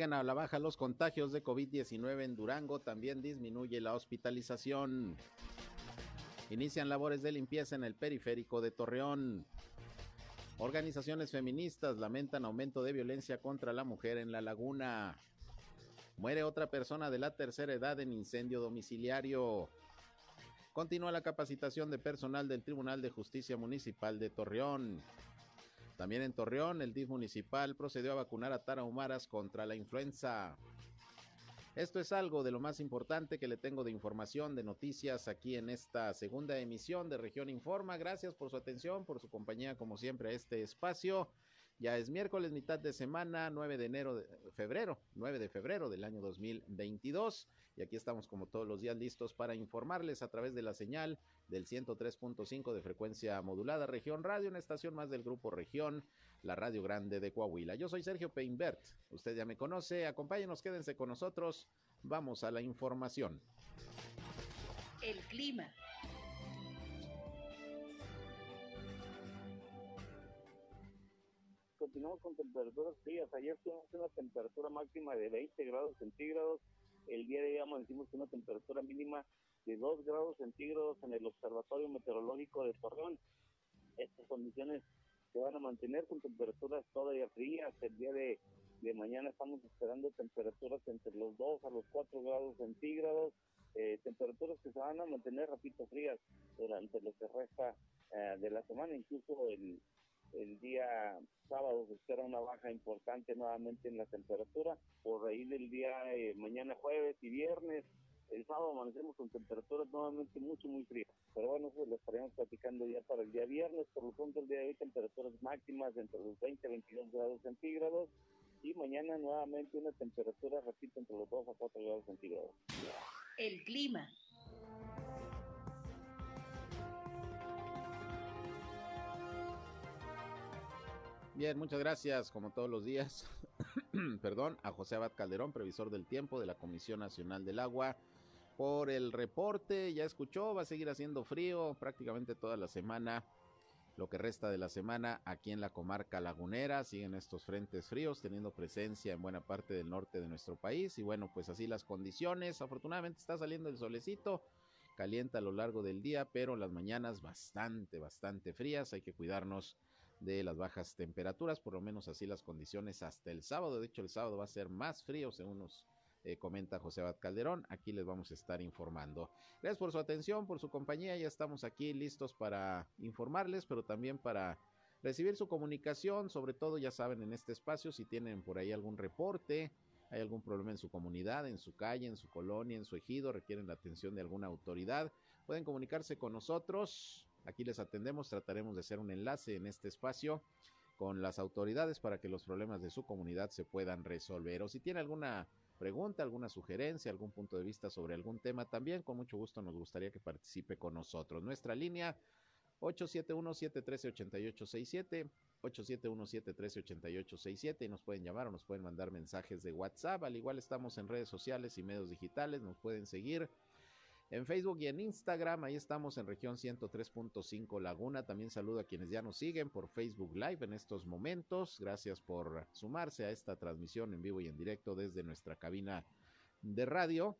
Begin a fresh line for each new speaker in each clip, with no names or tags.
Sigan a la baja los contagios de COVID-19 en Durango, también disminuye la hospitalización. Inician labores de limpieza en el periférico de Torreón. Organizaciones feministas lamentan aumento de violencia contra la mujer en la laguna. Muere otra persona de la tercera edad en incendio domiciliario. Continúa la capacitación de personal del Tribunal de Justicia Municipal de Torreón. También en Torreón, el DIF municipal procedió a vacunar a tarahumaras contra la influenza. Esto es algo de lo más importante que le tengo de información, de noticias aquí en esta segunda emisión de Región Informa. Gracias por su atención, por su compañía, como siempre, a este espacio. Ya es miércoles, mitad de semana, 9 de enero, de febrero, 9 de febrero del año 2022. Y aquí estamos como todos los días listos para informarles a través de la señal del 103.5 de frecuencia modulada Región Radio, una estación más del grupo Región, la Radio Grande de Coahuila. Yo soy Sergio Peinbert, usted ya me conoce, acompáñenos, quédense con nosotros. Vamos a la información.
El clima.
Continuamos con temperaturas frías. Ayer tuvimos una temperatura máxima de 20 grados centígrados. El día de hoy amanecimos una temperatura mínima de 2 grados centígrados en el Observatorio Meteorológico de Torreón. Estas condiciones se van a mantener con temperaturas todavía frías. El día de, de mañana estamos esperando temperaturas entre los 2 a los 4 grados centígrados. Eh, temperaturas que se van a mantener, repito, frías durante lo que resta eh, de la semana, incluso el, el día sábado se espera una baja importante nuevamente en la temperatura. Por ahí del día eh, mañana jueves y viernes, el sábado amanecemos con temperaturas nuevamente mucho, muy frías. Pero bueno, pues lo estaremos platicando ya para el día viernes. Por lo pronto, el día de hoy, temperaturas máximas entre los 20 y 22 grados centígrados. Y mañana nuevamente una temperatura, repito, entre los 2 a 4 grados centígrados.
El clima.
Bien, muchas gracias, como todos los días, perdón, a José Abad Calderón, previsor del tiempo de la Comisión Nacional del Agua, por el reporte. Ya escuchó, va a seguir haciendo frío prácticamente toda la semana, lo que resta de la semana aquí en la comarca lagunera. Siguen estos frentes fríos teniendo presencia en buena parte del norte de nuestro país. Y bueno, pues así las condiciones. Afortunadamente está saliendo el solecito calienta a lo largo del día, pero las mañanas bastante, bastante frías. Hay que cuidarnos de las bajas temperaturas, por lo menos así las condiciones hasta el sábado. De hecho, el sábado va a ser más frío, según nos eh, comenta José Abad Calderón. Aquí les vamos a estar informando. Gracias por su atención, por su compañía. Ya estamos aquí listos para informarles, pero también para recibir su comunicación. Sobre todo, ya saben, en este espacio, si tienen por ahí algún reporte, hay algún problema en su comunidad, en su calle, en su colonia, en su ejido, requieren la atención de alguna autoridad, pueden comunicarse con nosotros Aquí les atendemos, trataremos de hacer un enlace en este espacio con las autoridades para que los problemas de su comunidad se puedan resolver. O si tiene alguna pregunta, alguna sugerencia, algún punto de vista sobre algún tema, también con mucho gusto nos gustaría que participe con nosotros. Nuestra línea 871-713-8867, 871-713-8867 y nos pueden llamar o nos pueden mandar mensajes de WhatsApp. Al igual estamos en redes sociales y medios digitales, nos pueden seguir en Facebook y en Instagram. Ahí estamos en región 103.5 Laguna. También saludo a quienes ya nos siguen por Facebook Live en estos momentos. Gracias por sumarse a esta transmisión en vivo y en directo desde nuestra cabina de radio.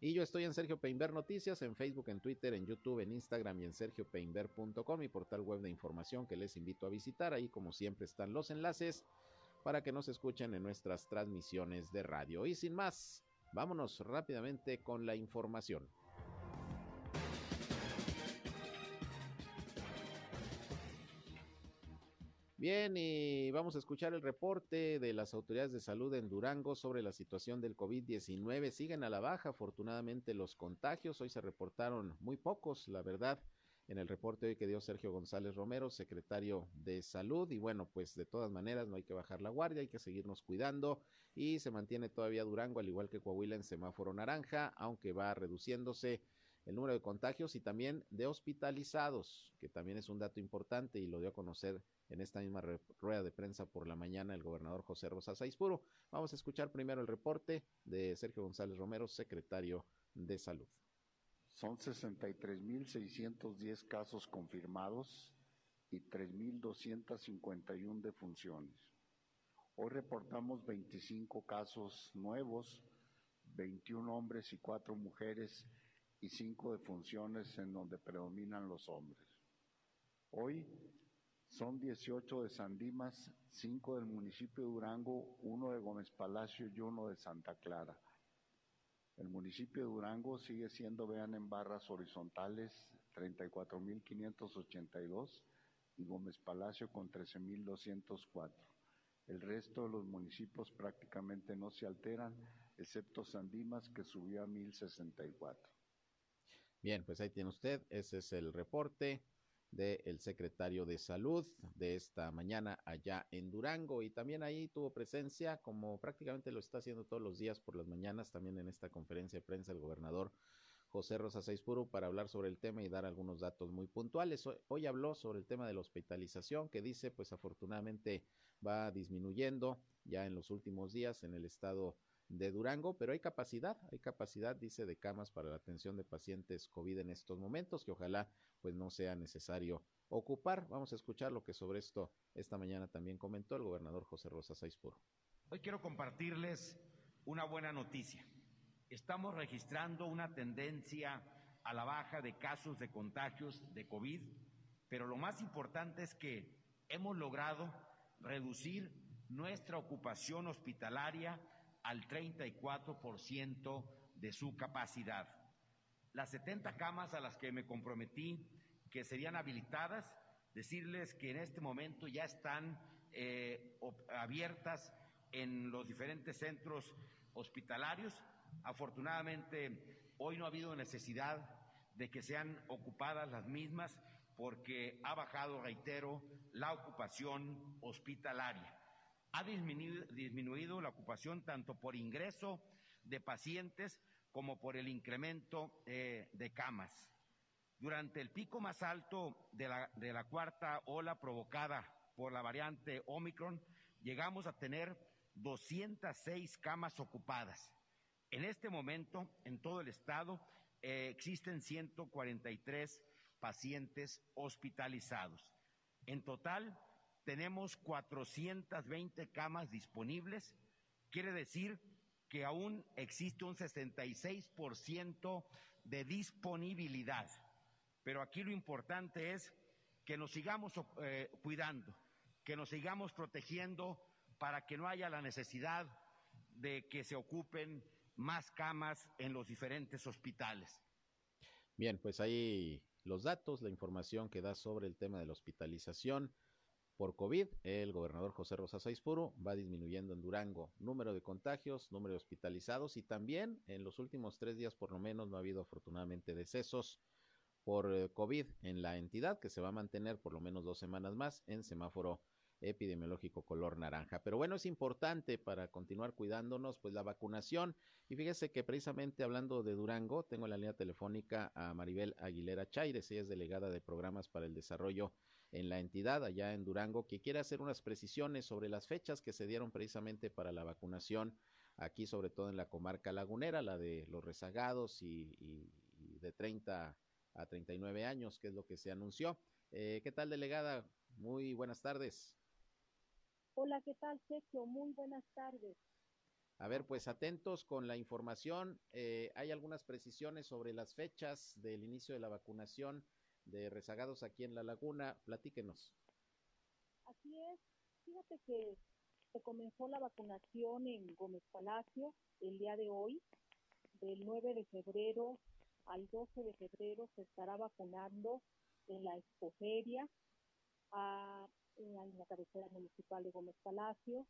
Y yo estoy en Sergio Peinber Noticias, en Facebook, en Twitter, en YouTube, en Instagram y en sergiopeinber.com, mi portal web de información que les invito a visitar. Ahí, como siempre, están los enlaces para que nos escuchen en nuestras transmisiones de radio. Y sin más, Vámonos rápidamente con la información. Bien, y vamos a escuchar el reporte de las autoridades de salud en Durango sobre la situación del COVID-19. Siguen a la baja, afortunadamente, los contagios. Hoy se reportaron muy pocos, la verdad, en el reporte hoy que dio Sergio González Romero, secretario de Salud. Y bueno, pues de todas maneras no hay que bajar la guardia, hay que seguirnos cuidando. Y se mantiene todavía Durango, al igual que Coahuila, en semáforo naranja, aunque va reduciéndose el número de contagios y también de hospitalizados, que también es un dato importante y lo dio a conocer en esta misma rueda de prensa por la mañana el gobernador José Rosas Aispuro. Vamos a escuchar primero el reporte de Sergio González Romero, secretario de Salud.
Son 63.610 casos confirmados y 3.251 defunciones. Hoy reportamos 25 casos nuevos, 21 hombres y 4 mujeres y cinco de funciones en donde predominan los hombres. Hoy son 18 de San Dimas, 5 del municipio de Durango, uno de Gómez Palacio y uno de Santa Clara. El municipio de Durango sigue siendo, vean en barras horizontales, 34.582 y Gómez Palacio con 13.204. El resto de los municipios prácticamente no se alteran, excepto San Dimas que subió a 1.064.
Bien, pues ahí tiene usted, ese es el reporte del secretario de salud de esta mañana allá en Durango y también ahí tuvo presencia como prácticamente lo está haciendo todos los días por las mañanas también en esta conferencia de prensa el gobernador José Rosa Saispuro para hablar sobre el tema y dar algunos datos muy puntuales. Hoy, hoy, habló sobre el tema de la hospitalización que dice pues afortunadamente va disminuyendo ya en los últimos días en el estado de Durango, pero hay capacidad, hay capacidad, dice, de camas para la atención de pacientes COVID en estos momentos, que ojalá pues no sea necesario ocupar. Vamos a escuchar lo que sobre esto esta mañana también comentó el gobernador José Rosa Saispuro.
Hoy quiero compartirles una buena noticia. Estamos registrando una tendencia a la baja de casos de contagios de COVID, pero lo más importante es que hemos logrado reducir nuestra ocupación hospitalaria al 34% de su capacidad. Las 70 camas a las que me comprometí que serían habilitadas, decirles que en este momento ya están eh, abiertas en los diferentes centros hospitalarios. Afortunadamente, hoy no ha habido necesidad de que sean ocupadas las mismas porque ha bajado, reitero, la ocupación hospitalaria ha disminuido, la ocupación tanto por ingreso de pacientes como por el incremento eh, de camas. Durante el pico más alto de la, de la cuarta ola provocada por la variante Omicron, llegamos a tener 206 camas ocupadas. En este momento, en todo el estado, eh, existen 143 pacientes hospitalizados. En total, tenemos 420 camas disponibles, quiere decir que aún existe un 66% de disponibilidad. Pero aquí lo importante es que nos sigamos eh, cuidando, que nos sigamos protegiendo para que no haya la necesidad de que se ocupen más camas en los diferentes hospitales.
Bien, pues ahí los datos, la información que da sobre el tema de la hospitalización por COVID, el gobernador José Rosa Saizpuro va disminuyendo en Durango número de contagios, número de hospitalizados y también en los últimos tres días por lo menos no ha habido afortunadamente decesos por eh, COVID en la entidad que se va a mantener por lo menos dos semanas más en semáforo epidemiológico color naranja. Pero bueno, es importante para continuar cuidándonos, pues la vacunación. Y fíjese que precisamente hablando de Durango, tengo en la línea telefónica a Maribel Aguilera Chaires, ella es delegada de programas para el desarrollo en la entidad allá en Durango, que quiere hacer unas precisiones sobre las fechas que se dieron precisamente para la vacunación aquí, sobre todo en la comarca lagunera, la de los rezagados y, de 30 a 39 años, que es lo que se anunció. Eh, ¿Qué tal, delegada? Muy buenas tardes.
Hola, ¿qué tal, Sergio? Muy buenas tardes.
A ver, pues atentos con la información. Eh, hay algunas precisiones sobre las fechas del inicio de la vacunación de rezagados aquí en La Laguna. Platíquenos.
Así es. Fíjate que se comenzó la vacunación en Gómez Palacio el día de hoy. Del 9 de febrero al 12 de febrero se estará vacunando en la expoferia. Eh, en la cabecera municipal de Gómez Palacio,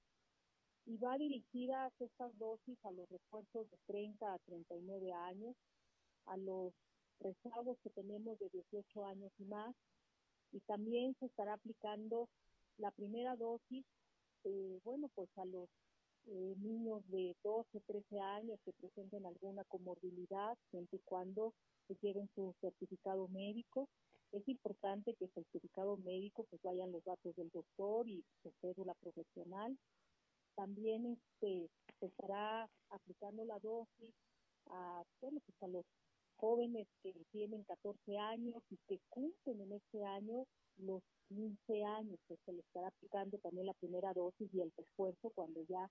y va dirigidas estas dosis a los refuerzos de 30 a 39 años, a los rezagos que tenemos de 18 años y más, y también se estará aplicando la primera dosis, eh, bueno, pues a los eh, niños de 12, 13 años que presenten alguna comorbilidad, siempre y cuando lleven su certificado médico. Es importante que el certificado médico pues vayan los datos del doctor y su cédula profesional. También este, se estará aplicando la dosis a, bueno, pues a los jóvenes que tienen 14 años y que cumplen en este año los 15 años, que se les estará aplicando también la primera dosis y el refuerzo cuando ya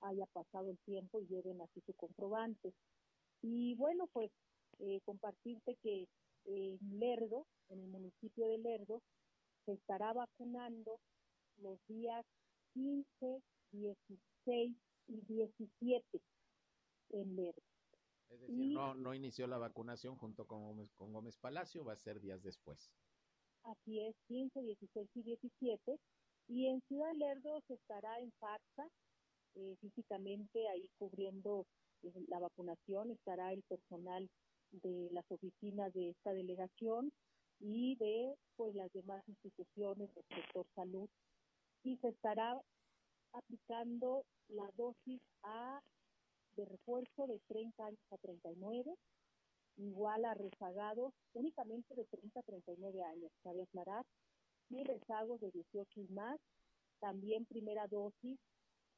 haya pasado el tiempo y lleven así su comprobante. Y bueno, pues eh, compartirte que en Lerdo, en el municipio de Lerdo, se estará vacunando los días 15, 16 y 17 en Lerdo.
Es decir, no, no inició la vacunación junto con Gómez, con Gómez Palacio, va a ser días después.
Así es, 15, 16 y 17. Y en Ciudad Lerdo se estará en FAXA, eh, físicamente ahí cubriendo eh, la vacunación, estará el personal de las oficinas de esta delegación y de pues las demás instituciones del sector salud y se estará aplicando la dosis A de refuerzo de 30 años a 39, igual a rezagados únicamente de 30 a 39 años, cabe aclarar, y rezagos de 18 y más, también primera dosis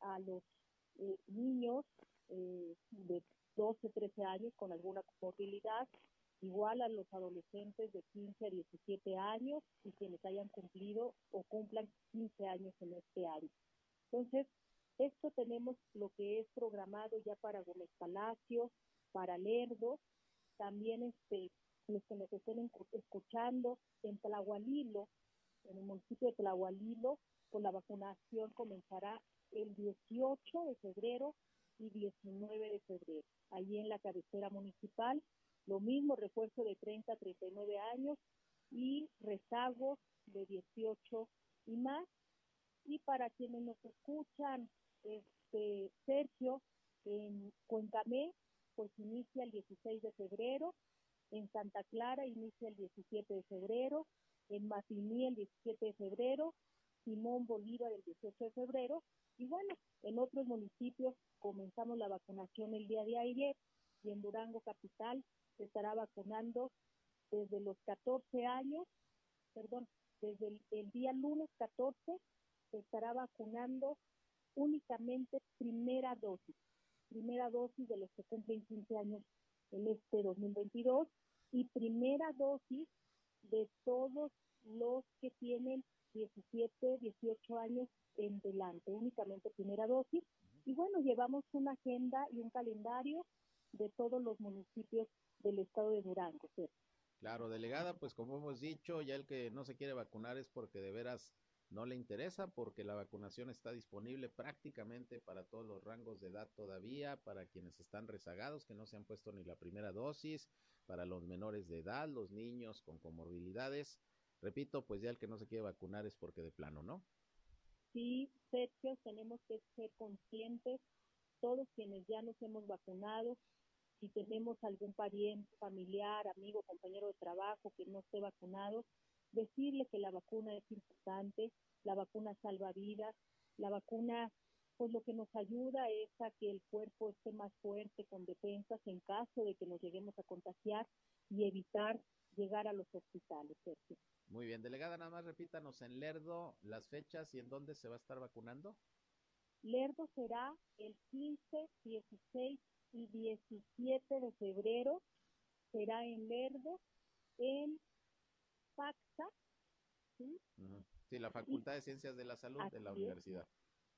a los eh, niños eh, de 12, 13 años con alguna comorbilidad, igual a los adolescentes de 15 a 17 años y quienes hayan cumplido o cumplan 15 años en este año. Entonces, esto tenemos lo que es programado ya para Gómez Palacio, para Lerdo, también este, los que nos estén escuchando en Tlahualilo, en el municipio de Tlahualilo, con la vacunación comenzará el 18 de febrero y 19 de febrero, allí en la cabecera municipal. Lo mismo, refuerzo de 30 a 39 años y rezagos de 18 y más. Y para quienes nos escuchan este, Sergio, en Cuencamé, pues inicia el 16 de febrero, en Santa Clara inicia el 17 de febrero, en Matiní el 17 de febrero, Simón Bolívar el 18 de febrero, y bueno, en otros municipios comenzamos la vacunación el día de ayer, y en Durango Capital se estará vacunando desde los 14 años, perdón, desde el, el día lunes 14 se estará vacunando únicamente primera dosis, primera dosis de los que cumplen 15 años en este 2022 y primera dosis de todos los que tienen 17, 18 años en delante, únicamente primera dosis. Y bueno, llevamos una agenda y un calendario de todos los municipios del estado de Durango.
Claro, delegada, pues como hemos dicho, ya el que no se quiere vacunar es porque de veras no le interesa porque la vacunación está disponible prácticamente para todos los rangos de edad todavía, para quienes están rezagados, que no se han puesto ni la primera dosis, para los menores de edad, los niños con comorbilidades. Repito, pues ya el que no se quiere vacunar es porque de plano, ¿no?
Sí, Sergio, tenemos que ser conscientes, todos quienes ya nos hemos vacunado, si tenemos algún pariente, familiar, amigo, compañero de trabajo que no esté vacunado, decirle que la vacuna es importante, la vacuna salva vidas, la vacuna pues lo que nos ayuda es a que el cuerpo esté más fuerte con defensas en caso de que nos lleguemos a contagiar y evitar llegar a los hospitales.
Muy bien, delegada, nada más repítanos en Lerdo las fechas y en dónde se va a estar vacunando.
Lerdo será el 15, 16 y 17 de febrero. Será en Lerdo, en FACSA.
¿sí? sí, la Facultad de Ciencias de la Salud de la universidad.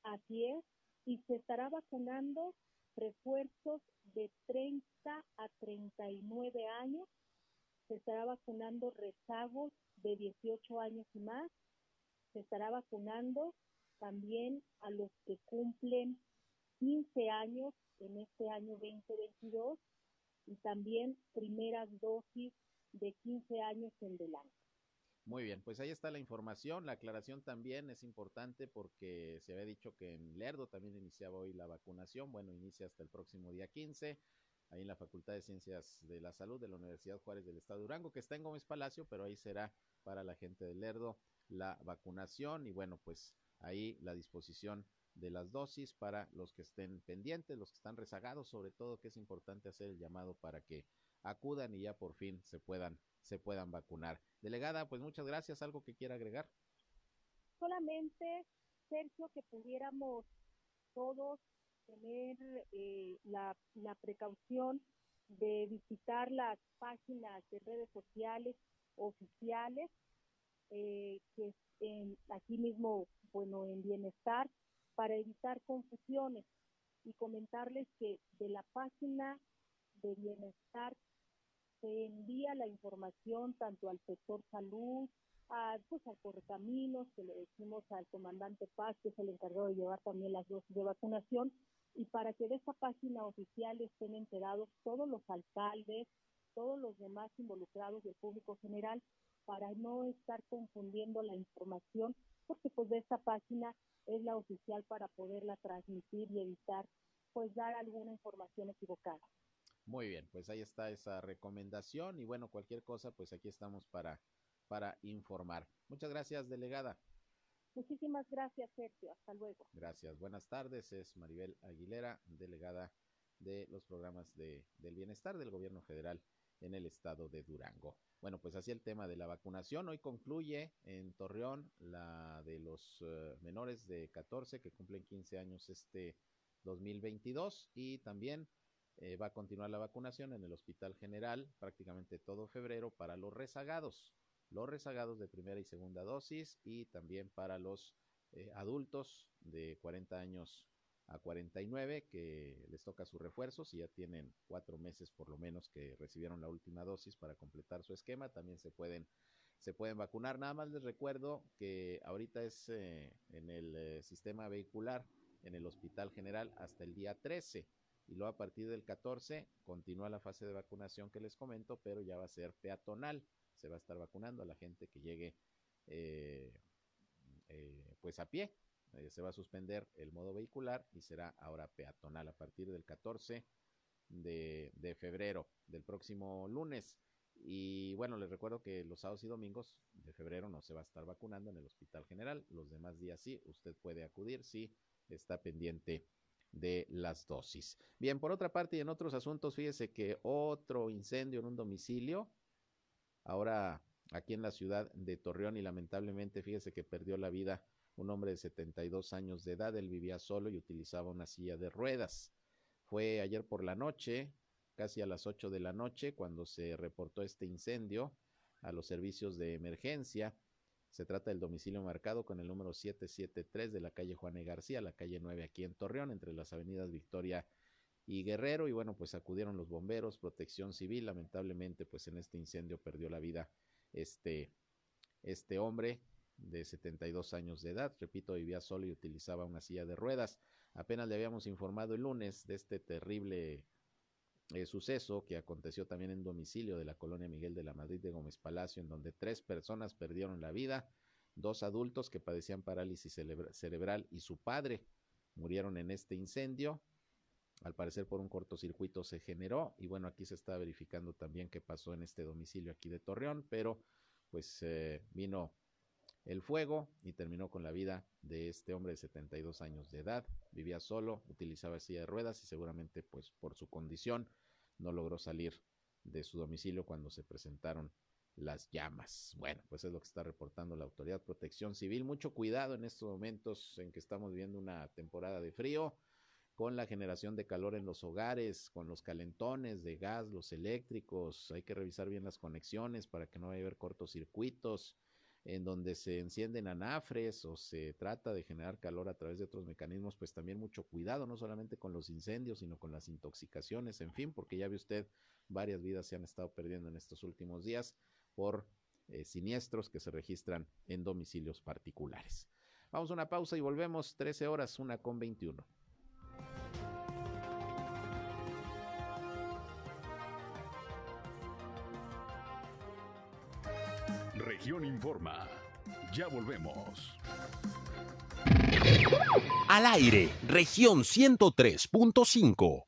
Así es, y se estará vacunando refuerzos de 30 a 39 años, se estará vacunando rezagos de 18 años y más, se estará vacunando también a los que cumplen 15 años en este año 2022 y también primeras dosis de 15 años en delante.
Muy bien, pues ahí está la información. La aclaración también es importante porque se había dicho que en Lerdo también iniciaba hoy la vacunación. Bueno, inicia hasta el próximo día 15, ahí en la Facultad de Ciencias de la Salud de la Universidad Juárez del Estado de Durango, que está en Gómez Palacio, pero ahí será para la gente de Lerdo la vacunación. Y bueno, pues ahí la disposición de las dosis para los que estén pendientes, los que están rezagados, sobre todo que es importante hacer el llamado para que acudan y ya por fin se puedan se puedan vacunar. Delegada, pues muchas gracias. ¿Algo que quiera agregar?
Solamente, Sergio, que pudiéramos todos tener eh, la, la precaución de visitar las páginas de redes sociales oficiales, eh, que aquí mismo, bueno, en bienestar, para evitar confusiones y comentarles que de la página de bienestar se envía la información tanto al sector salud, a, pues, al correcaminos, que le decimos al comandante Paz, que es el encargado de llevar también las dosis de vacunación, y para que de esta página oficial estén enterados todos los alcaldes, todos los demás involucrados y el público general, para no estar confundiendo la información, porque pues de esta página es la oficial para poderla transmitir y evitar pues dar alguna información equivocada.
Muy bien, pues ahí está esa recomendación y bueno, cualquier cosa, pues aquí estamos para, para informar. Muchas gracias, delegada.
Muchísimas gracias, Sergio. Hasta luego.
Gracias. Buenas tardes. Es Maribel Aguilera, delegada de los programas de, del bienestar del gobierno federal en el estado de Durango. Bueno, pues así el tema de la vacunación. Hoy concluye en Torreón la de los uh, menores de 14 que cumplen 15 años este 2022 y también eh, va a continuar la vacunación en el Hospital General prácticamente todo febrero para los rezagados, los rezagados de primera y segunda dosis y también para los eh, adultos de 40 años a 49 que les toca su refuerzo, si ya tienen cuatro meses por lo menos que recibieron la última dosis para completar su esquema, también se pueden se pueden vacunar. Nada más les recuerdo que ahorita es eh, en el sistema vehicular en el Hospital General hasta el día 13 y luego a partir del 14 continúa la fase de vacunación que les comento, pero ya va a ser peatonal. Se va a estar vacunando a la gente que llegue eh, eh, pues a pie. Eh, se va a suspender el modo vehicular y será ahora peatonal a partir del 14 de, de febrero, del próximo lunes. Y bueno, les recuerdo que los sábados y domingos de febrero no se va a estar vacunando en el Hospital General. Los demás días sí, usted puede acudir si está pendiente de las dosis. Bien, por otra parte y en otros asuntos, fíjese que otro incendio en un domicilio, ahora aquí en la ciudad de Torreón y lamentablemente fíjese que perdió la vida un hombre de 72 años de edad, él vivía solo y utilizaba una silla de ruedas. Fue ayer por la noche, casi a las 8 de la noche, cuando se reportó este incendio a los servicios de emergencia. Se trata del domicilio marcado con el número 773 de la calle Juan e. García, la calle 9 aquí en Torreón, entre las avenidas Victoria y Guerrero. Y bueno, pues acudieron los bomberos, protección civil. Lamentablemente, pues en este incendio perdió la vida este, este hombre de 72 años de edad. Repito, vivía solo y utilizaba una silla de ruedas. Apenas le habíamos informado el lunes de este terrible eh, suceso que aconteció también en domicilio de la colonia Miguel de la Madrid de Gómez Palacio, en donde tres personas perdieron la vida, dos adultos que padecían parálisis cerebral y su padre murieron en este incendio. Al parecer por un cortocircuito se generó y bueno, aquí se está verificando también qué pasó en este domicilio aquí de Torreón, pero pues eh, vino el fuego y terminó con la vida de este hombre de 72 años de edad. Vivía solo, utilizaba silla de ruedas y seguramente pues por su condición no logró salir de su domicilio cuando se presentaron las llamas. Bueno, pues es lo que está reportando la Autoridad Protección Civil. Mucho cuidado en estos momentos en que estamos viviendo una temporada de frío, con la generación de calor en los hogares, con los calentones de gas, los eléctricos. Hay que revisar bien las conexiones para que no vaya a haber cortocircuitos en donde se encienden anafres o se trata de generar calor a través de otros mecanismos, pues también mucho cuidado, no solamente con los incendios, sino con las intoxicaciones, en fin, porque ya ve usted, varias vidas se han estado perdiendo en estos últimos días por eh, siniestros que se registran en domicilios particulares. Vamos a una pausa y volvemos 13 horas, una con 21.
Región Informa. Ya volvemos.
Al aire, región 103.5.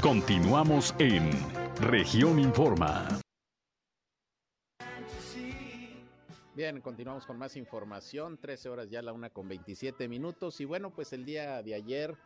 Continuamos en región Informa.
Bien, continuamos con más información. 13 horas ya la una con 27 minutos. Y bueno, pues el día de ayer,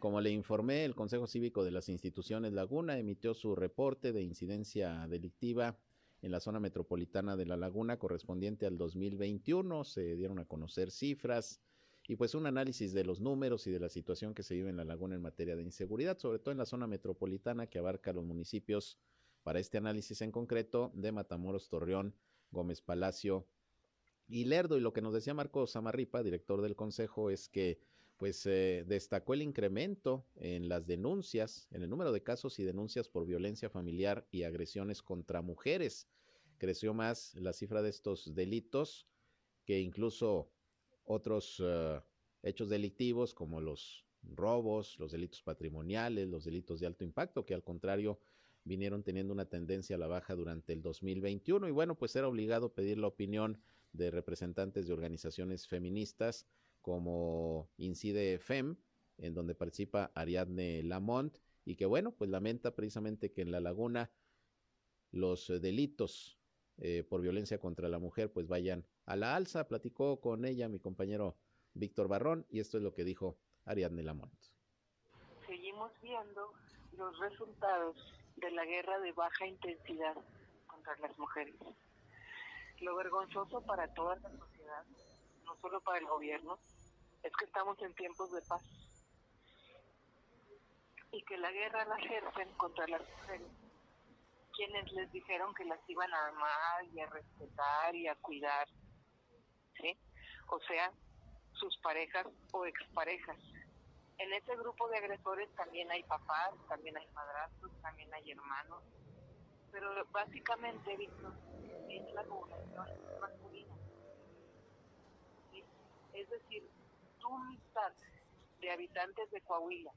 como le informé, el Consejo Cívico de las Instituciones Laguna emitió su reporte de incidencia delictiva en la zona metropolitana de La Laguna correspondiente al 2021. Se dieron a conocer cifras y pues un análisis de los números y de la situación que se vive en La Laguna en materia de inseguridad, sobre todo en la zona metropolitana que abarca los municipios para este análisis en concreto de Matamoros, Torreón, Gómez Palacio y Lerdo. Y lo que nos decía Marco Samarripa, director del Consejo, es que pues eh, destacó el incremento en las denuncias, en el número de casos y denuncias por violencia familiar y agresiones contra mujeres. Creció más la cifra de estos delitos que incluso otros uh, hechos delictivos como los robos, los delitos patrimoniales, los delitos de alto impacto, que al contrario vinieron teniendo una tendencia a la baja durante el 2021 y bueno, pues era obligado pedir la opinión de representantes de organizaciones feministas como Incide FEM, en donde participa Ariadne Lamont y que bueno, pues lamenta precisamente que en la laguna los delitos eh, por violencia contra la mujer pues vayan a la alza. Platicó con ella mi compañero Víctor Barrón y esto es lo que dijo Ariadne Lamont.
Seguimos viendo los resultados de la guerra de baja intensidad contra las mujeres. Lo vergonzoso para toda la sociedad, no solo para el gobierno, es que estamos en tiempos de paz y que la guerra la ejercen contra las mujeres, quienes les dijeron que las iban a amar y a respetar y a cuidar, ¿sí? O sea, sus parejas o exparejas en ese grupo de agresores también hay papás, también hay madrastros, también hay hermanos, pero básicamente, Víctor, es la población masculina. Es decir, tu mitad de habitantes de Coahuila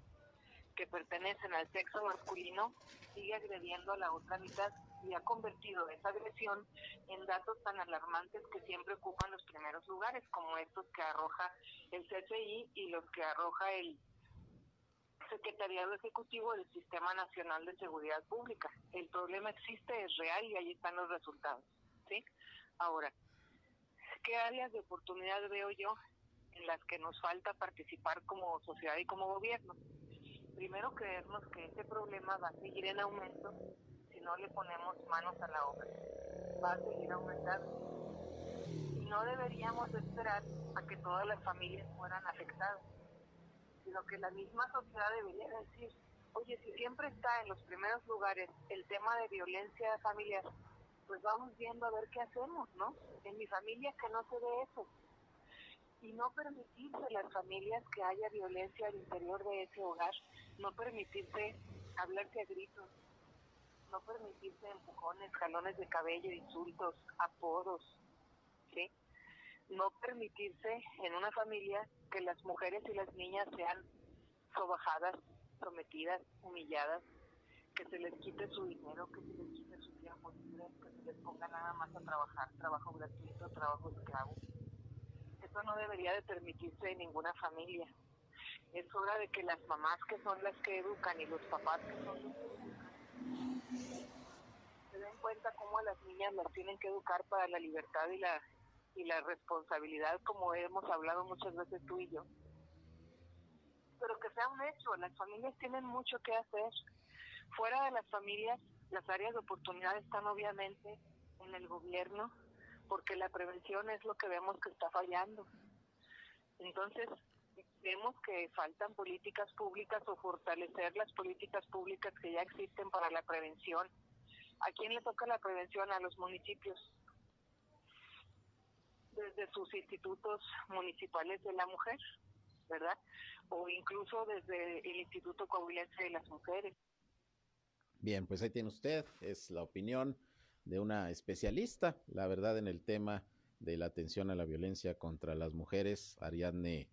que pertenecen al sexo masculino sigue agrediendo a la otra mitad y ha convertido esa agresión en datos tan alarmantes que siempre ocupan los primeros lugares, como estos que arroja el CCI y los que arroja el Secretariado Ejecutivo del Sistema Nacional de Seguridad Pública. El problema existe, es real y ahí están los resultados. ¿sí? Ahora, ¿qué áreas de oportunidad veo yo en las que nos falta participar como sociedad y como gobierno? Primero, creernos que este problema va a seguir en aumento si no le ponemos manos a la obra. Va a seguir aumentando. Y no deberíamos esperar a que todas las familias fueran afectadas sino que la misma sociedad debería decir, oye, si siempre está en los primeros lugares el tema de violencia familiar, pues vamos viendo a ver qué hacemos, ¿no? En mi familia que no se ve eso. Y no permitirse las familias que haya violencia al interior de ese hogar, no permitirse hablarse a gritos, no permitirse empujones, jalones de cabello, insultos, apodos, ¿sí? no permitirse en una familia que las mujeres y las niñas sean sobajadas, sometidas, humilladas, que se les quite su dinero, que se les quite tiempo libre, que se les ponga nada más a trabajar, trabajo gratuito, trabajo esclavo. Eso no debería de permitirse en ninguna familia. Es hora de que las mamás que son las que educan y los papás que son los que educan se den cuenta cómo a las niñas las tienen que educar para la libertad y la y la responsabilidad, como hemos hablado muchas veces tú y yo. Pero que sea un hecho, las familias tienen mucho que hacer. Fuera de las familias, las áreas de oportunidad están obviamente en el gobierno, porque la prevención es lo que vemos que está fallando. Entonces, vemos que faltan políticas públicas o fortalecer las políticas públicas que ya existen para la prevención. ¿A quién le toca la prevención? A los municipios desde sus institutos municipales de la mujer, ¿verdad? O incluso desde el Instituto Coahuilense de las Mujeres.
Bien, pues ahí tiene usted, es la opinión de una especialista, la verdad, en el tema de la atención a la violencia contra las mujeres, Ariadne,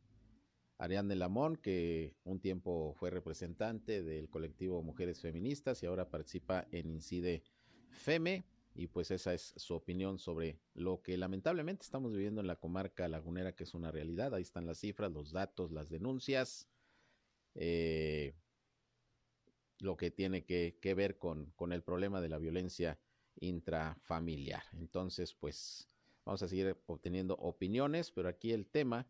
Ariadne Lamón, que un tiempo fue representante del colectivo Mujeres Feministas y ahora participa en Incide FEME y pues esa es su opinión sobre lo que lamentablemente estamos viviendo en la comarca lagunera, que es una realidad. Ahí están las cifras, los datos, las denuncias, eh, lo que tiene que, ver con, con, el problema de la violencia intrafamiliar. Entonces, pues vamos a seguir obteniendo opiniones, pero aquí el tema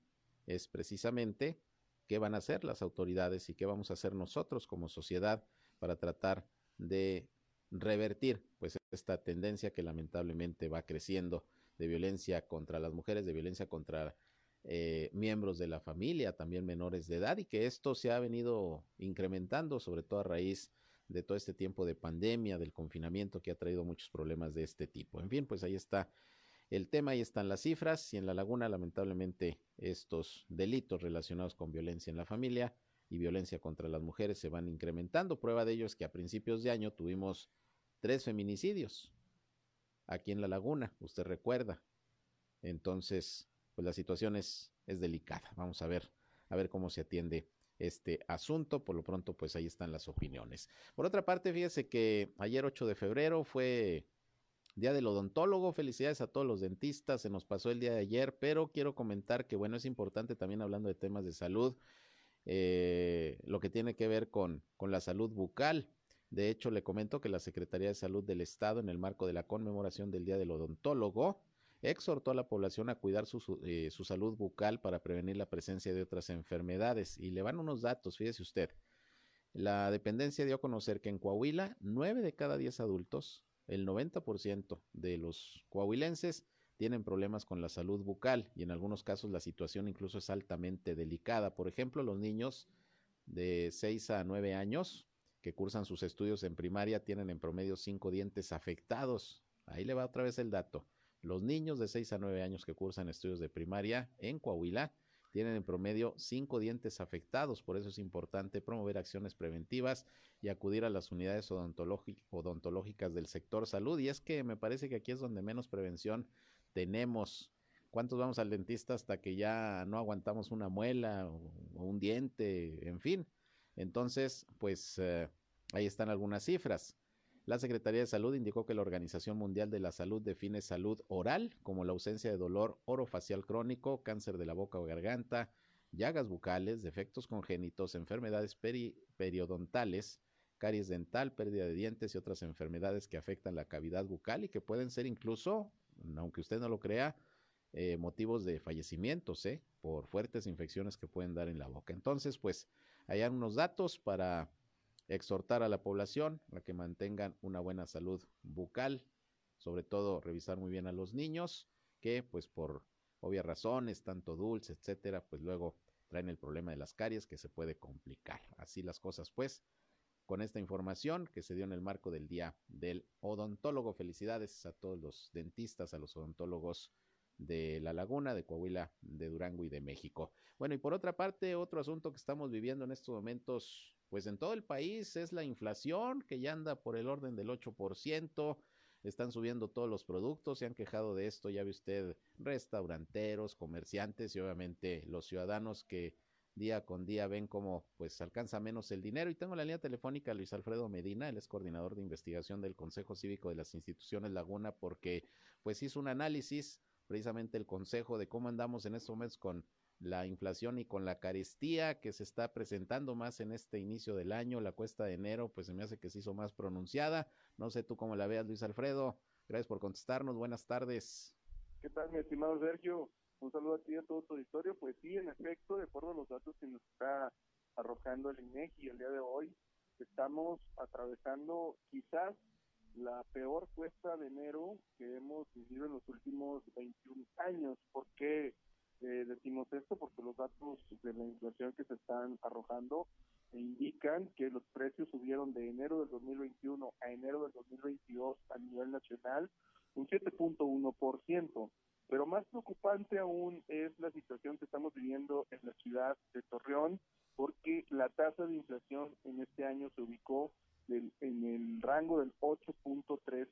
es precisamente qué van a hacer las autoridades y qué vamos a hacer nosotros como sociedad para tratar de revertir pues esta tendencia que lamentablemente va creciendo de violencia contra las mujeres, de violencia contra eh, miembros de la familia, también menores de edad, y que esto se ha venido incrementando, sobre todo a raíz de todo este tiempo de pandemia, del confinamiento que ha traído muchos problemas de este tipo. En fin, pues ahí está el tema, ahí están las cifras, y en la laguna lamentablemente estos delitos relacionados con violencia en la familia y violencia contra las mujeres se van incrementando. Prueba de ello es que a principios de año tuvimos tres feminicidios aquí en la laguna, usted recuerda. Entonces, pues la situación es, es delicada. Vamos a ver, a ver cómo se atiende este asunto. Por lo pronto, pues ahí están las opiniones. Por otra parte, fíjese que ayer 8 de febrero fue Día del Odontólogo. Felicidades a todos los dentistas. Se nos pasó el día de ayer, pero quiero comentar que, bueno, es importante también hablando de temas de salud, eh, lo que tiene que ver con, con la salud bucal. De hecho, le comento que la Secretaría de Salud del Estado, en el marco de la conmemoración del Día del Odontólogo, exhortó a la población a cuidar su, eh, su, salud bucal para prevenir la presencia de otras enfermedades. Y le van unos datos, fíjese usted. La dependencia dio a conocer que en Coahuila, 9 de cada 10 adultos, el 90% de los coahuilenses, tienen problemas con la salud bucal y en algunos casos la situación incluso es altamente delicada. Por ejemplo, los niños de 6 a 9 años que cursan sus estudios en primaria tienen en promedio cinco dientes afectados. Ahí le va otra vez el dato. Los niños de 6 a 9 años que cursan estudios de primaria en Coahuila tienen en promedio cinco dientes afectados. Por eso es importante promover acciones preventivas y acudir a las unidades odontológicas del sector salud. Y es que me parece que aquí es donde menos prevención tenemos. ¿Cuántos vamos al dentista hasta que ya no aguantamos una muela o, un diente? En fin, entonces, pues eh, ahí están algunas cifras. La Secretaría de Salud indicó que la Organización Mundial de la Salud define salud oral como la ausencia de dolor orofacial crónico, cáncer de la boca o garganta, llagas bucales, defectos congénitos, enfermedades periodontales, caries dental, pérdida de dientes y otras enfermedades que afectan la cavidad bucal y que pueden ser incluso, aunque usted no lo crea, eh, motivos de fallecimientos, ¿eh? por fuertes infecciones que pueden dar en la boca. Entonces, pues, hay unos datos para exhortar a la población a que mantengan una buena salud bucal, sobre todo revisar muy bien a los niños que pues por obvias razones, tanto dulce, etcétera, pues luego traen el problema de las caries que se puede complicar. Así las cosas pues con esta información que se dio en el marco del Día del Odontólogo. Felicidades a todos los dentistas, a los odontólogos de La Laguna, de Coahuila, de Durango y de México. Bueno, y por otra parte, otro asunto que estamos viviendo en estos momentos, pues en todo el país, es la inflación, que ya anda por el orden del 8%. Están subiendo todos los productos, se han quejado de esto, ya ve usted, restauranteros, comerciantes y obviamente los ciudadanos que día con día ven cómo pues alcanza menos el dinero. Y tengo la línea telefónica Luis Alfredo Medina, él es coordinador de investigación del Consejo Cívico de las Instituciones Laguna, porque pues hizo un análisis precisamente el consejo de cómo andamos en estos momentos con la inflación y con la carestía que se está presentando más en este inicio del año, la cuesta de enero, pues se me hace que se hizo más pronunciada. No sé tú cómo la veas, Luis Alfredo. Gracias por contestarnos. Buenas tardes.
¿Qué tal, mi estimado Sergio? Un saludo a ti y a todo tu auditorio. Pues sí, en efecto, de acuerdo a los datos que nos está arrojando el INEGI el día de hoy, estamos atravesando quizás la peor cuesta de enero que hemos vivido en los últimos 21 años. ¿Por qué eh, decimos esto? Porque los datos de la inflación que se están arrojando indican que los precios subieron de enero del 2021 a enero del 2022 a nivel nacional un 7.1%. Pero más preocupante aún es la situación que estamos viviendo en la ciudad de Torreón, porque la tasa de inflación en este año se ubicó en el rango del 8.3%.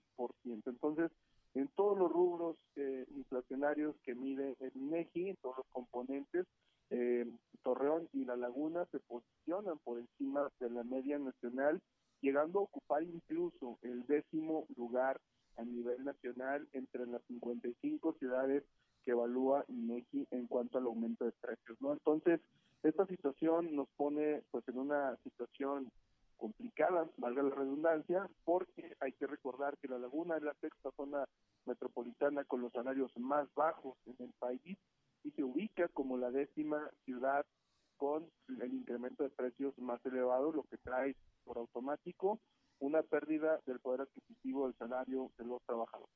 Entonces, en todos los rubros eh, inflacionarios que mide el INEGI, en todos los componentes, eh, Torreón y La Laguna se posicionan por encima de la media nacional, llegando a ocupar incluso el décimo lugar a nivel nacional entre las 55 ciudades que evalúa INEGI en cuanto al aumento de precios, ¿no? Entonces, esta situación nos pone pues en una situación complicada, valga la redundancia, porque hay que recordar que la laguna es la sexta zona metropolitana con los salarios más bajos en el país y se ubica como la décima ciudad con el incremento de precios más elevado, lo que trae por automático una pérdida del poder adquisitivo del salario de los trabajadores.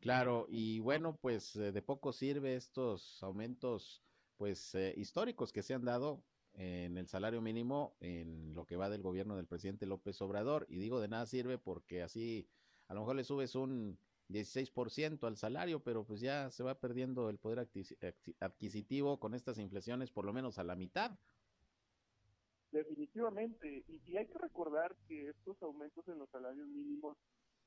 Claro, y bueno, pues eh, de poco sirve estos aumentos pues eh, históricos que se han dado en el salario mínimo en lo que va del gobierno del presidente López Obrador. Y digo, de nada sirve porque así a lo mejor le subes un 16% al salario, pero pues ya se va perdiendo el poder adquisitivo con estas inflaciones por lo menos a la mitad.
Definitivamente, y, y hay que recordar que estos aumentos en los salarios mínimos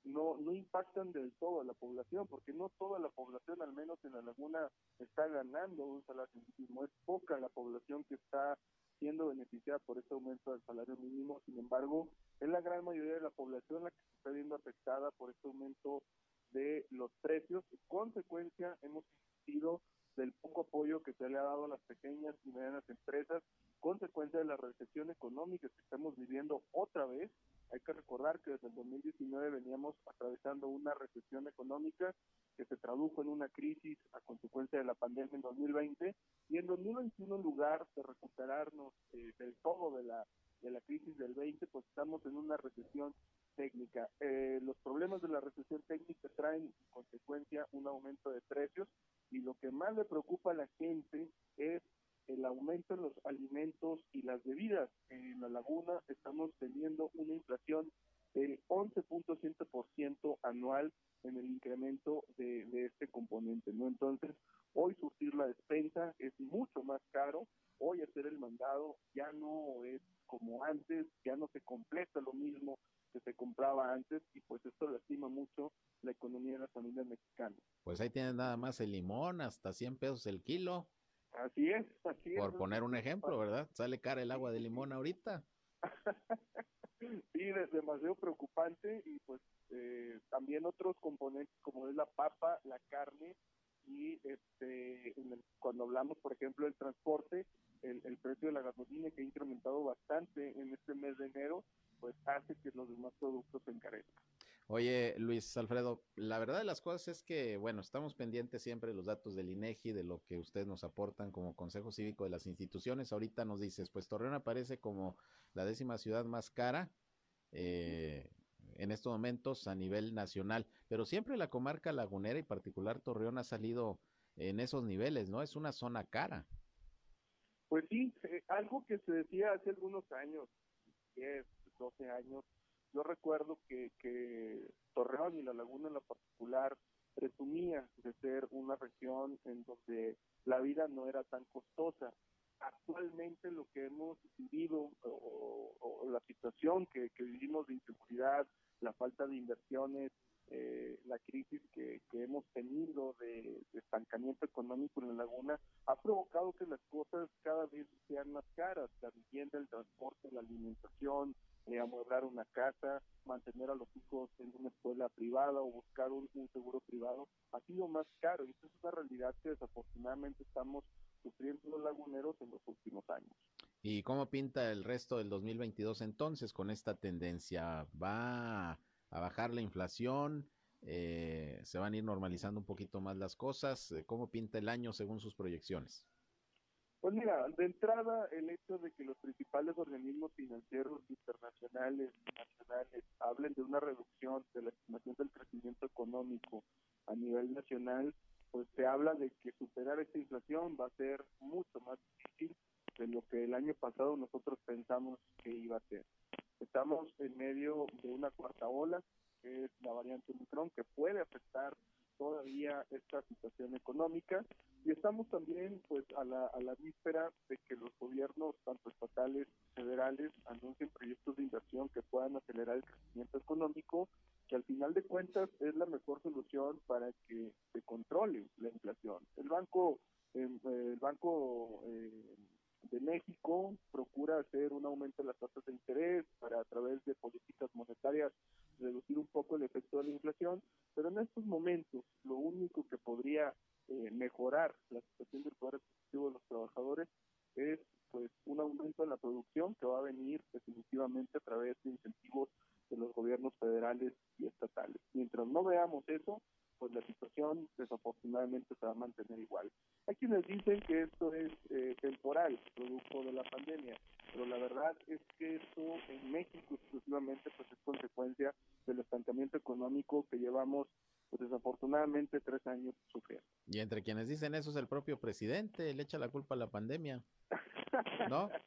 no, no impactan del todo a la población, porque no toda la población, al menos en la laguna, está ganando un salario mínimo. Es poca la población que está siendo beneficiada por este aumento del salario mínimo. Sin embargo, es la gran mayoría de la población la que se está viendo afectada por este aumento de los precios. En consecuencia, hemos insistido del poco apoyo que se le ha dado a las pequeñas y medianas empresas, consecuencia de la recesión económica que estamos viviendo otra vez. Hay que recordar que desde el 2019 veníamos atravesando una recesión económica que se tradujo en una crisis a consecuencia de la pandemia en 2020 y en 2021 en lugar de recuperarnos eh, del todo de la de la crisis del 20, pues estamos en una recesión técnica. Eh, los problemas de la recesión técnica traen en consecuencia un aumento de precios y lo que más le preocupa a la gente es el aumento en los alimentos y las bebidas. En la laguna estamos teniendo una inflación del 11.7% anual en el incremento de, de, este componente, ¿no? Entonces, hoy surtir la despensa es mucho más caro, hoy hacer el mandado ya no es como antes, ya no se completa lo mismo que se compraba antes y pues esto lastima mucho la economía de las familias mexicanas.
Pues ahí tienes nada más el limón, hasta 100 pesos el kilo.
Así es, así es.
Por poner un ejemplo, ¿verdad? Sale cara el agua de limón ahorita.
sí, es demasiado preocupante y pues eh, también otros componentes como es la papa, la carne y este cuando hablamos por ejemplo del transporte el, el, precio de la gasolina que ha incrementado bastante en este mes de enero pues hace que los demás productos se encarezcan
Oye, Luis Alfredo, la verdad de las cosas es que, bueno, estamos pendientes siempre de los datos del INEGI, de lo que ustedes nos aportan como Consejo Cívico de las instituciones. Ahorita nos dices, pues Torreón aparece como la décima ciudad más cara eh, en estos momentos a nivel nacional, pero siempre la comarca lagunera y particular Torreón ha salido en esos niveles, ¿no? Es una zona cara.
Pues sí, eh, algo que se decía hace algunos años, 10, 12 años, yo recuerdo que, que Torreón y la Laguna en lo particular presumía de ser una región en donde la vida no era tan costosa. Actualmente lo que hemos vivido o, la situación que, vivimos de inseguridad, la falta de inversiones, eh, la crisis que, que hemos tenido de, estancamiento económico en la laguna ha provocado que las cosas cada vez sean más caras, la vivienda, el transporte, la alimentación, eh, amueblar una casa, mantener a los hijos en una escuela privada o buscar un, un, seguro privado, ha sido más caro y esta es una realidad que desafortunadamente estamos sufriendo los laguneros en los últimos años.
¿Y cómo pinta el resto del 2022 entonces con esta tendencia? ¿Va a bajar la inflación? Eh, ¿Se van a ir normalizando un poquito más las cosas? ¿Cómo pinta el año según sus proyecciones?
Pues mira, de entrada el hecho de que los principales organismos financieros internacionales y nacionales hablen de una reducción de la estimación del crecimiento económico a nivel nacional, pues se habla de que superar esta inflación va a ser mucho más difícil de lo que el año pasado nosotros pensamos que iba a ser. Estamos en medio de una cuarta ola, que es la variante Omicron, que puede afectar todavía esta situación económica y estamos también pues a la, a la víspera de que los gobiernos tanto estatales federales anuncien proyectos de inversión que puedan acelerar el crecimiento económico que al final de cuentas es la mejor solución para que se controle la inflación. El banco eh, el banco eh, de México procura hacer un aumento de las tasas de interés para a través de políticas monetarias reducir un poco el efecto de la inflación, pero en estos momentos lo único que podría eh, mejorar la situación del poder adquisitivo de los trabajadores es pues un aumento en la producción que va a venir definitivamente a través de incentivos de los gobiernos federales y estatales. Mientras no veamos eso, pues la situación desafortunadamente se va a mantener igual. Hay quienes dicen que esto es eh, temporal, producto de la pandemia, pero la verdad es que esto en México exclusivamente pues es consecuencia del estancamiento económico que llevamos pues desafortunadamente tres años sufriendo.
Y entre quienes dicen eso es el propio presidente, le echa la culpa a la pandemia, ¿no?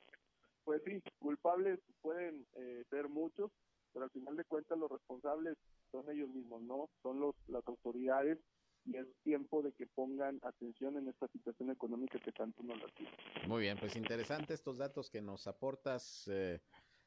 pues sí, culpables pueden eh, ser muchos, pero al final de cuentas los responsables son ellos mismos, ¿no? Son los, las autoridades y es tiempo de que pongan atención en esta situación económica que tanto nos lastima.
Muy bien, pues interesante estos datos que nos aportas, eh,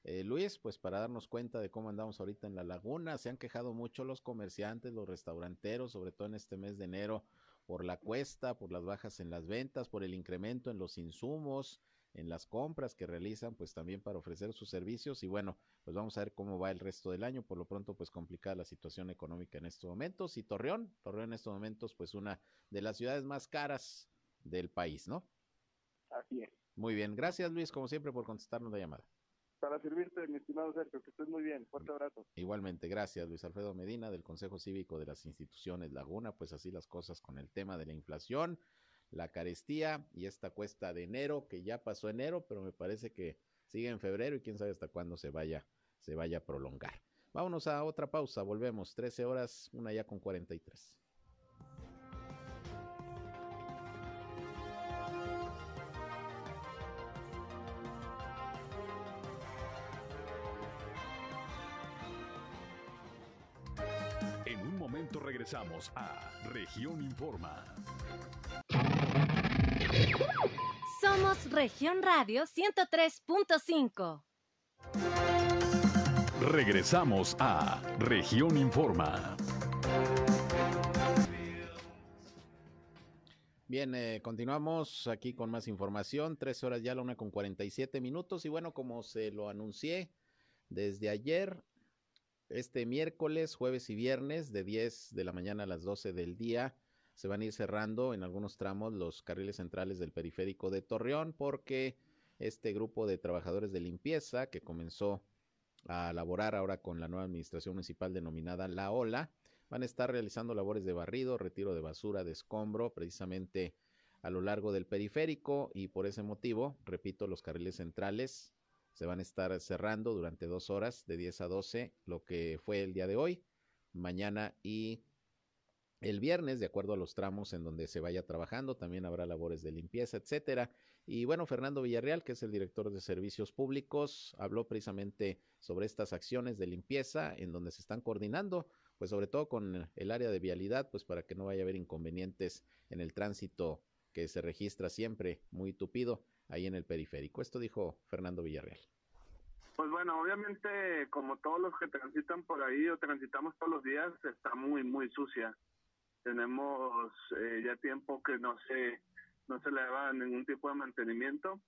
eh, Luis, pues para darnos cuenta de cómo andamos ahorita en la laguna. Se han quejado mucho los comerciantes, los restauranteros, sobre todo en este mes de enero, por la cuesta, por las bajas en las ventas, por el incremento en los insumos, en las compras que realizan, pues también para ofrecer sus servicios. Y bueno, pues vamos a ver cómo va el resto del año. Por lo pronto, pues complicada la situación económica en estos momentos. Y Torreón, Torreón en estos momentos, pues una de las ciudades más caras del país, ¿no?
Así es.
Muy bien, gracias Luis, como siempre, por contestarnos la llamada.
Para servirte, mi estimado Sergio, que estés muy bien. Fuerte abrazo.
Igualmente, gracias Luis Alfredo Medina del Consejo Cívico de las Instituciones Laguna. Pues así las cosas con el tema de la inflación la carestía y esta cuesta de enero, que ya pasó enero, pero me parece que sigue en febrero y quién sabe hasta cuándo se vaya, se vaya a prolongar. Vámonos a otra pausa, volvemos, 13 horas, una ya con 43.
Regresamos a Región Informa.
Somos Región Radio 103.5.
Regresamos a Región Informa.
Bien, eh, continuamos aquí con más información. Tres horas ya, la una con 47 minutos. Y bueno, como se lo anuncié desde ayer, este miércoles, jueves y viernes, de 10 de la mañana a las 12 del día, se van a ir cerrando en algunos tramos los carriles centrales del periférico de Torreón porque este grupo de trabajadores de limpieza que comenzó a laborar ahora con la nueva administración municipal denominada La Ola, van a estar realizando labores de barrido, retiro de basura, de escombro, precisamente a lo largo del periférico y por ese motivo, repito, los carriles centrales se van a estar cerrando durante dos horas de 10 a 12, lo que fue el día de hoy, mañana y el viernes, de acuerdo a los tramos en donde se vaya trabajando, también habrá labores de limpieza, etcétera. Y bueno, Fernando Villarreal, que es el director de servicios públicos, habló precisamente sobre estas acciones de limpieza en donde se están coordinando, pues sobre todo con el área de vialidad, pues para que no vaya a haber inconvenientes en el tránsito que se registra siempre muy tupido ahí en el periférico. Esto dijo Fernando Villarreal.
Pues bueno, obviamente como todos los que transitan por ahí o transitamos todos los días, está muy, muy sucia tenemos eh, ya tiempo que no se no se le da ningún tipo de mantenimiento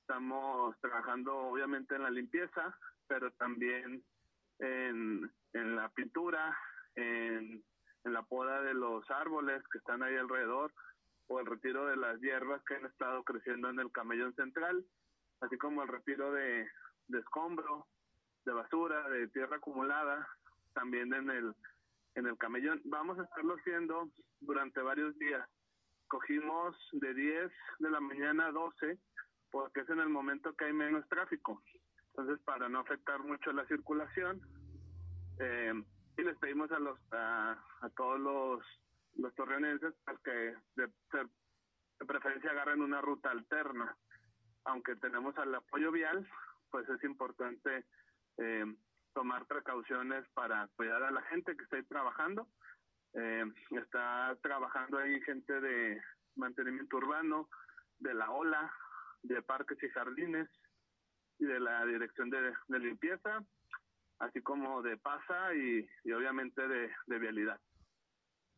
estamos trabajando obviamente en la limpieza pero también en, en la pintura en, en la poda de los árboles que están ahí alrededor o el retiro de las hierbas que han estado creciendo en el camellón central así como el retiro de, de escombro de basura de tierra acumulada también en el en el camellón. Vamos a estarlo haciendo durante varios días. Cogimos de 10 de la mañana a 12 porque es en el momento que hay menos tráfico. Entonces, para no afectar mucho la circulación, eh, y les pedimos a los a, todos los, los torreonenses pues, que de, preferencia agarren una ruta alterna. Aunque tenemos al apoyo vial, pues es importante eh, tomar precauciones para cuidar a la gente que está ahí trabajando. Eh, está trabajando ahí gente de mantenimiento urbano, de la OLA, de parques y jardines y de la dirección de, limpieza, así como de PASA y, obviamente de, vialidad.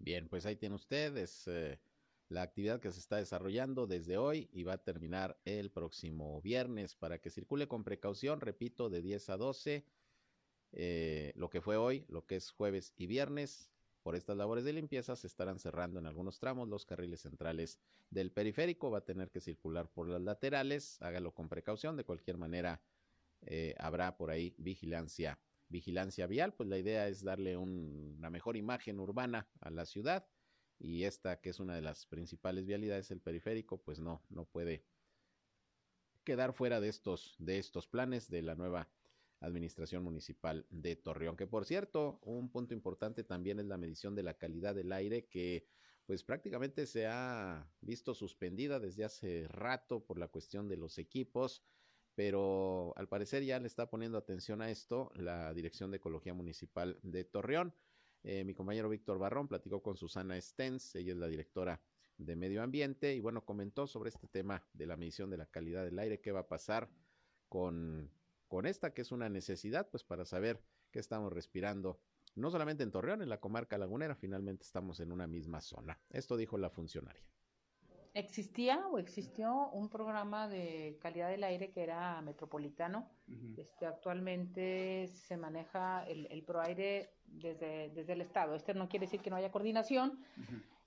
Bien, pues ahí tiene usted, es eh, la actividad que se está desarrollando desde hoy y va a terminar el próximo viernes para que circule con precaución, repito, de 10 a 12 eh, lo que fue hoy, lo que es jueves y viernes. Por estas labores de limpieza se estarán cerrando en algunos tramos los carriles centrales del periférico. Va a tener que circular por las laterales. Hágalo con precaución. De cualquier manera, eh, habrá por ahí vigilancia, vigilancia vial. Pues la idea es darle una mejor imagen urbana a la ciudad. Y esta, que es una de las principales vialidades, el periférico, pues no, no puede quedar fuera de estos, de estos planes de la nueva Administración Municipal de Torreón. Que por cierto, un punto importante también es la medición de la calidad del aire que pues prácticamente se ha visto suspendida desde hace rato por la cuestión de los equipos, pero al parecer ya le está poniendo atención a esto la Dirección de Ecología Municipal de Torreón. Eh, mi compañero Víctor Barrón platicó con Susana Stens, ella es la directora de Medio Ambiente y bueno, comentó sobre este tema de la medición de la calidad del aire, qué va a pasar con con esta, que es una necesidad, pues para saber qué estamos respirando, no solamente en Torreón, en la comarca lagunera, finalmente estamos en una misma zona. Esto dijo la funcionaria.
Existía o existió un programa de calidad del aire que era metropolitano. este, actualmente se maneja el, el ProAire desde, desde el Estado. Este no quiere decir que no haya coordinación,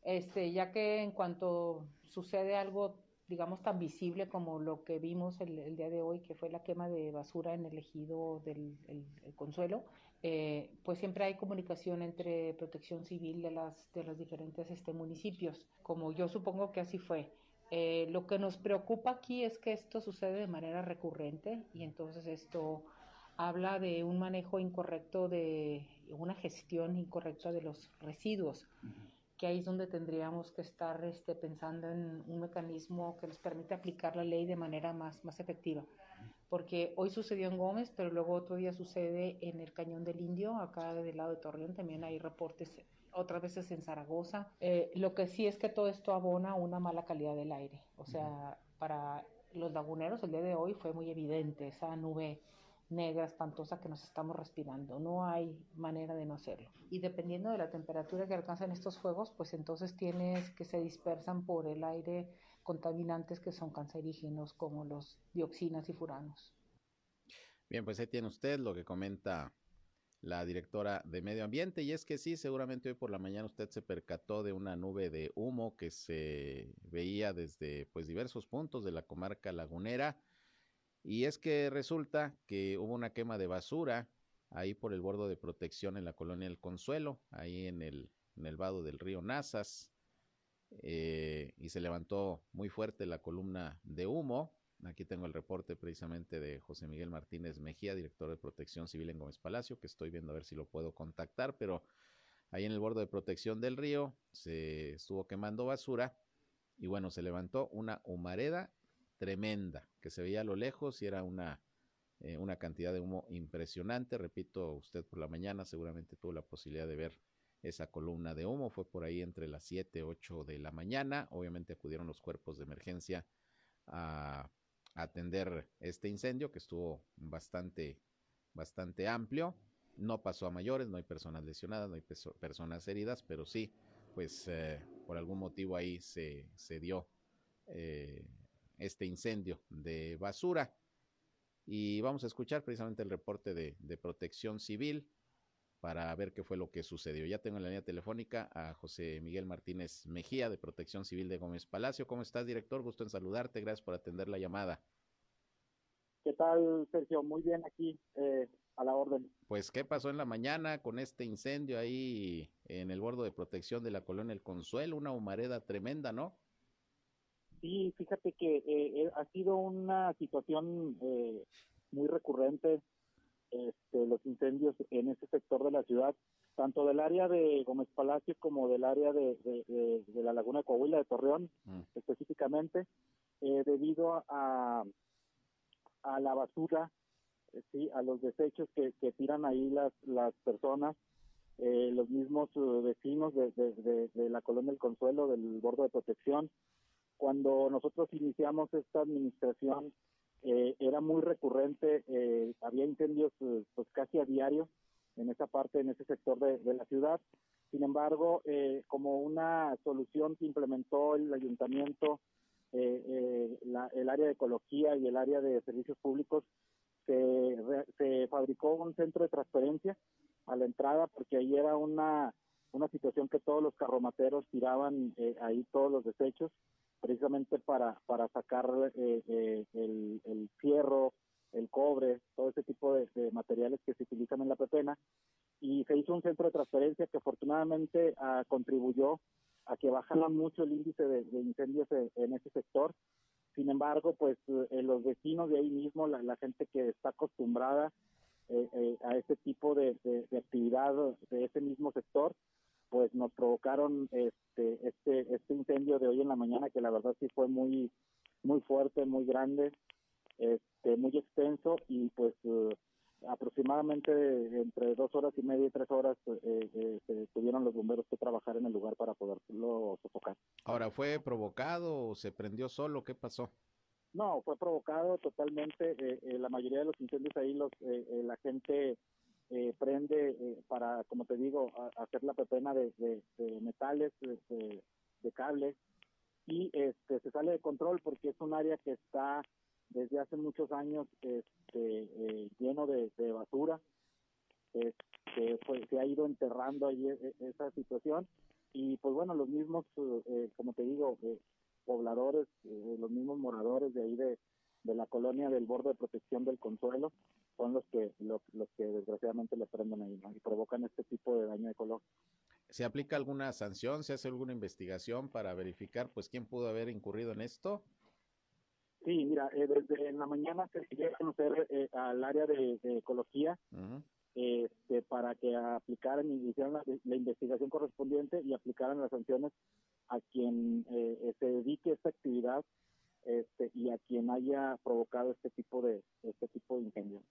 este, ya que en cuanto sucede algo digamos, tan visible como lo que vimos el, día de hoy, que fue la quema de basura en el ejido del Consuelo, eh, pues siempre hay comunicación entre protección civil de las, de los diferentes este, municipios, como yo supongo que así fue. Eh, lo que nos preocupa aquí es que esto sucede de manera recurrente y entonces esto habla de un manejo incorrecto de una gestión incorrecta de los residuos que ahí es donde tendríamos que estar este, pensando en un mecanismo que nos permita aplicar la ley de manera más, más efectiva. Porque hoy sucedió en Gómez, pero luego otro día sucede en el Cañón del Indio, acá del lado de Torreón, también hay reportes otras veces en Zaragoza. Eh, lo que sí es que todo esto abona una mala calidad del aire. O sea, para los laguneros el día de hoy fue muy evidente esa nube negra, espantosa que nos estamos respirando. No hay manera de no hacerlo. Y dependiendo de la temperatura que alcanzan estos fuegos, pues entonces tienes que se dispersan por el aire contaminantes que son cancerígenos como los dioxinas y furanos.
Bien, pues ahí tiene usted lo que comenta la directora de Medio Ambiente y es que sí, seguramente hoy por la mañana usted se percató de una nube de humo que se veía desde pues diversos puntos de la comarca lagunera y es que resulta que hubo una quema de basura ahí por el bordo de protección en la colonia El Consuelo, ahí en el, en el vado del río Nazas, eh, y se levantó muy fuerte la columna de humo. Aquí tengo el reporte precisamente de José Miguel Martínez Mejía, director de Protección Civil en Gómez Palacio, que estoy viendo a ver si lo puedo contactar, pero ahí en el borde de protección del río se estuvo quemando basura y bueno, se levantó una humareda tremenda que se veía a lo lejos y era una, eh, una cantidad de humo impresionante. Repito, usted por la mañana seguramente tuvo la posibilidad de ver esa columna de humo. Fue por ahí entre las 7, 8 de la mañana. Obviamente acudieron los cuerpos de emergencia a, atender este incendio que estuvo bastante, bastante amplio. No pasó a mayores, no hay personas lesionadas, no hay personas heridas, pero sí, pues eh, por algún motivo ahí se, se dio eh, este incendio de basura. Y vamos a escuchar precisamente el reporte de, protección civil para ver qué fue lo que sucedió. Ya tengo en la línea telefónica a José Miguel Martínez Mejía de Protección Civil de Gómez Palacio. ¿Cómo estás, director? Gusto en saludarte. Gracias por atender la llamada.
¿Qué tal, Sergio? Muy bien aquí, eh, a la orden.
Pues, ¿qué pasó en la mañana con este incendio ahí en el bordo de protección de la colonia El Consuelo? Una humareda tremenda, ¿no?
Sí, fíjate que eh, eh, ha sido una situación eh, muy recurrente este, los incendios en ese sector de la ciudad, tanto del área de Gómez Palacio como del área de, de, la Laguna de Coahuila, de Torreón mm. específicamente, debido a, a la basura, sí, a los desechos que, que tiran ahí las, las personas. los mismos vecinos de, de, la colonia del Consuelo, del bordo de protección, cuando nosotros iniciamos esta administración, eh, era muy recurrente, eh, había incendios eh, pues casi a diario en esa parte, en ese sector de, la ciudad. Sin embargo, como una solución que implementó el ayuntamiento, el área de ecología y el área de servicios públicos, se, se fabricó un centro de transferencia a la entrada porque ahí era una, una situación que todos los carromateros tiraban eh, ahí todos los desechos precisamente para, para sacar eh, eh, el, el, fierro, el cobre, todo ese tipo de, materiales que se utilizan en la pepena. Y se hizo un centro de transferencia que afortunadamente ah, contribuyó a que bajara mucho el índice de, incendios en, ese sector. Sin embargo, pues eh, los vecinos de ahí mismo, la, gente que está acostumbrada a ese tipo de, actividad de ese mismo sector, pues nos provocaron este, este, este incendio de hoy en la mañana que la verdad sí fue muy, muy fuerte, muy grande, este, muy extenso y pues eh, aproximadamente entre dos horas y media y tres horas eh, eh, tuvieron los bomberos que trabajar en el lugar para poderlo sofocar.
Ahora, ¿fue provocado o se prendió solo? ¿Qué pasó?
No, fue provocado totalmente. la mayoría de los incendios ahí los la gente eh, prende eh, para, como te digo, hacer la pepena de, metales, de, de, cables, y este, se sale de control porque es un área que está desde hace muchos años este, eh, lleno de, basura, este, se ha ido enterrando ahí e, e, esa situación, y pues bueno, los mismos, como te digo, pobladores, los mismos moradores de ahí de, de la colonia del borde de protección del Consuelo, son los que los, que desgraciadamente le prenden ahí y provocan este tipo de daño ecológico.
¿Se aplica alguna sanción? ¿Se hace alguna investigación para verificar pues quién pudo haber incurrido en esto?
Sí, mira, eh, desde en la mañana se sigue a conocer eh, al área de, ecología este, para que aplicaran y hicieran la, investigación correspondiente y aplicaran las sanciones a quien eh, se dedique a esta actividad este, y a quien haya provocado este tipo de este tipo de incendio.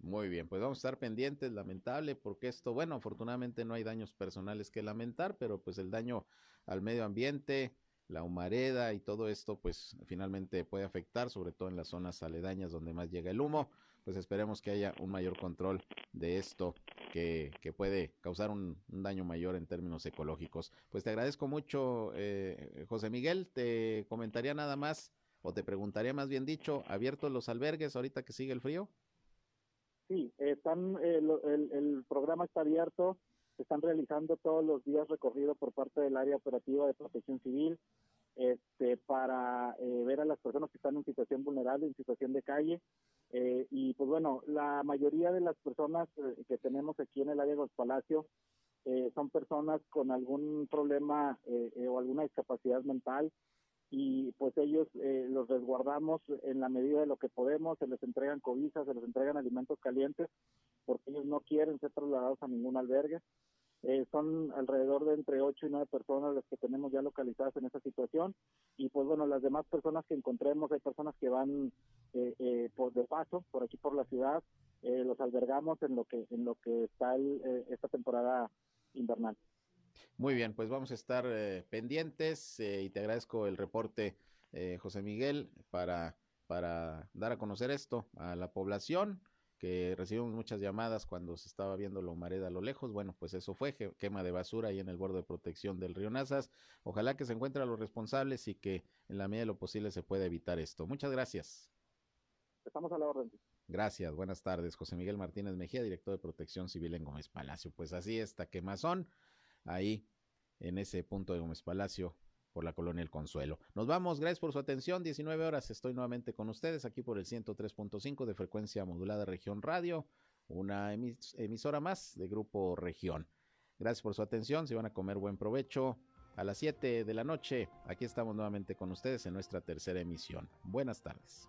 Muy bien, pues vamos a estar pendientes, lamentable, porque esto, bueno, afortunadamente no hay daños personales que lamentar, pero pues el daño al medio ambiente, la humareda y todo esto, pues finalmente puede afectar, sobre todo en las zonas aledañas donde más llega el humo. Pues esperemos que haya un mayor control de esto que, que puede causar un, daño mayor en términos ecológicos. Pues te agradezco mucho, eh, José Miguel. Te comentaría nada más o te preguntaría más bien dicho, ¿abiertos los albergues ahorita que sigue el frío?
Sí, están, eh, el, el, programa está abierto, se están realizando todos los días recorrido por parte del área operativa de protección civil este, para eh, ver a las personas que están en situación vulnerable, en situación de calle. Eh, y pues bueno, la mayoría de las personas que tenemos aquí en el área de los Palacios son personas con algún problema o alguna discapacidad mental y pues ellos eh, los resguardamos en la medida de lo que podemos, se les entregan cobijas, se les entregan alimentos calientes, porque ellos no quieren ser trasladados a ningún albergue. Eh, son alrededor de entre 8 y 9 personas las que tenemos ya localizadas en esa situación y pues bueno, las demás personas que encontremos, hay personas que van eh, eh por de paso por aquí por la ciudad, los albergamos en lo que en lo que está esta temporada invernal.
Muy bien, pues vamos a estar eh, pendientes eh, y te agradezco el reporte, eh, José Miguel, para, para dar a conocer esto a la población que recibimos muchas llamadas cuando se estaba viendo la humareda a lo lejos. Bueno, pues eso fue quema de basura ahí en el borde de protección del río Nazas. Ojalá que se encuentren a los responsables y que en la medida de lo posible se pueda evitar esto. Muchas gracias.
Estamos a la orden.
Gracias, buenas tardes. José Miguel Martínez Mejía, director de Protección Civil en Gómez Palacio. Pues así está, quemazón ahí en ese punto de Gómez Palacio por la colonia El Consuelo. Nos vamos, gracias por su atención. 19 horas estoy nuevamente con ustedes aquí por el 103.5 de frecuencia modulada Región Radio, una emisora más de Grupo Región. Gracias por su atención, si van a comer buen provecho. A las 7 de la noche, aquí estamos nuevamente con ustedes en nuestra tercera emisión. Buenas tardes.